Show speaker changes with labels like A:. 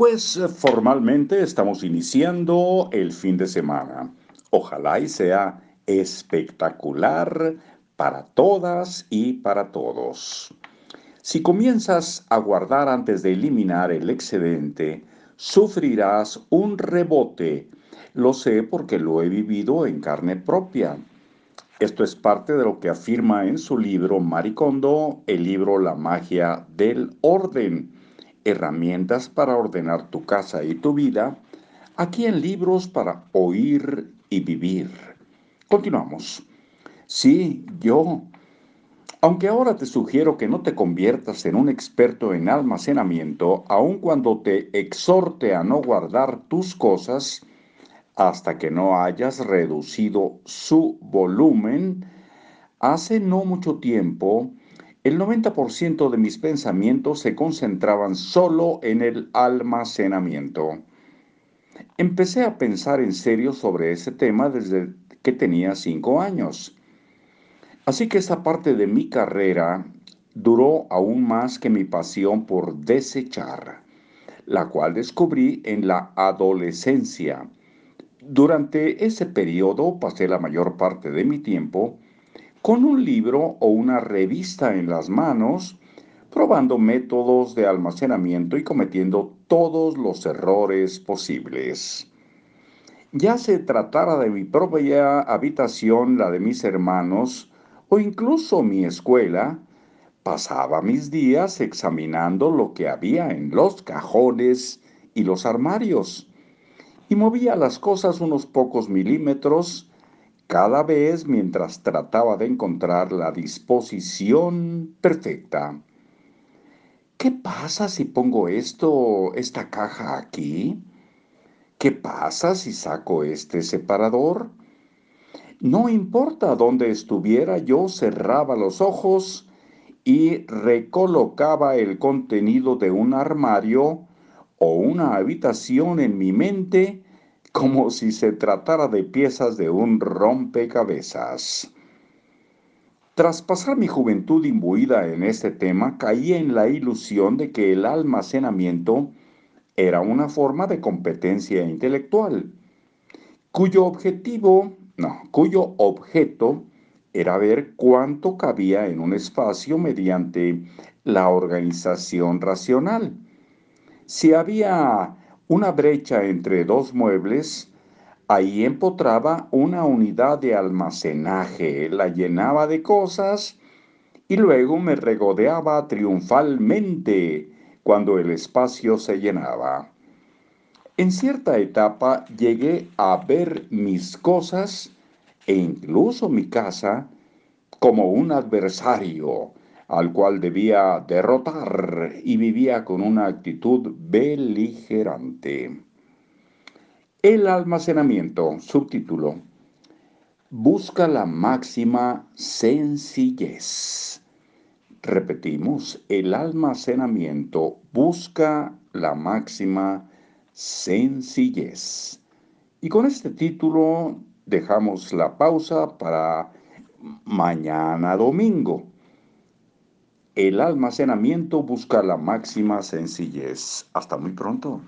A: Pues eh, formalmente estamos iniciando el fin de semana. Ojalá y sea espectacular para todas y para todos. Si comienzas a guardar antes de eliminar el excedente, sufrirás un rebote. Lo sé porque lo he vivido en carne propia. Esto es parte de lo que afirma en su libro Maricondo, el libro La magia del orden herramientas para ordenar tu casa y tu vida, aquí en Libros para Oír y Vivir. Continuamos. Sí, yo. Aunque ahora te sugiero que no te conviertas en un experto en almacenamiento, aun cuando te exhorte a no guardar tus cosas hasta que no hayas reducido su volumen, hace no mucho tiempo el 90% de mis pensamientos se concentraban solo en el almacenamiento. Empecé a pensar en serio sobre ese tema desde que tenía cinco años. Así que esa parte de mi carrera duró aún más que mi pasión por desechar, la cual descubrí en la adolescencia. Durante ese periodo pasé la mayor parte de mi tiempo con un libro o una revista en las manos, probando métodos de almacenamiento y cometiendo todos los errores posibles. Ya se tratara de mi propia habitación, la de mis hermanos o incluso mi escuela, pasaba mis días examinando lo que había en los cajones y los armarios y movía las cosas unos pocos milímetros cada vez mientras trataba de encontrar la disposición perfecta. ¿Qué pasa si pongo esto, esta caja aquí? ¿Qué pasa si saco este separador? No importa dónde estuviera, yo cerraba los ojos y recolocaba el contenido de un armario o una habitación en mi mente como si se tratara de piezas de un rompecabezas. Tras pasar mi juventud imbuida en este tema, caí en la ilusión de que el almacenamiento era una forma de competencia intelectual, cuyo objetivo, no, cuyo objeto era ver cuánto cabía en un espacio mediante la organización racional. Si había una brecha entre dos muebles, ahí empotraba una unidad de almacenaje, la llenaba de cosas y luego me regodeaba triunfalmente cuando el espacio se llenaba. En cierta etapa llegué a ver mis cosas e incluso mi casa como un adversario al cual debía derrotar y vivía con una actitud beligerante. El almacenamiento, subtítulo, busca la máxima sencillez. Repetimos, el almacenamiento busca la máxima sencillez. Y con este título dejamos la pausa para mañana domingo. El almacenamiento busca la máxima sencillez. Hasta muy pronto.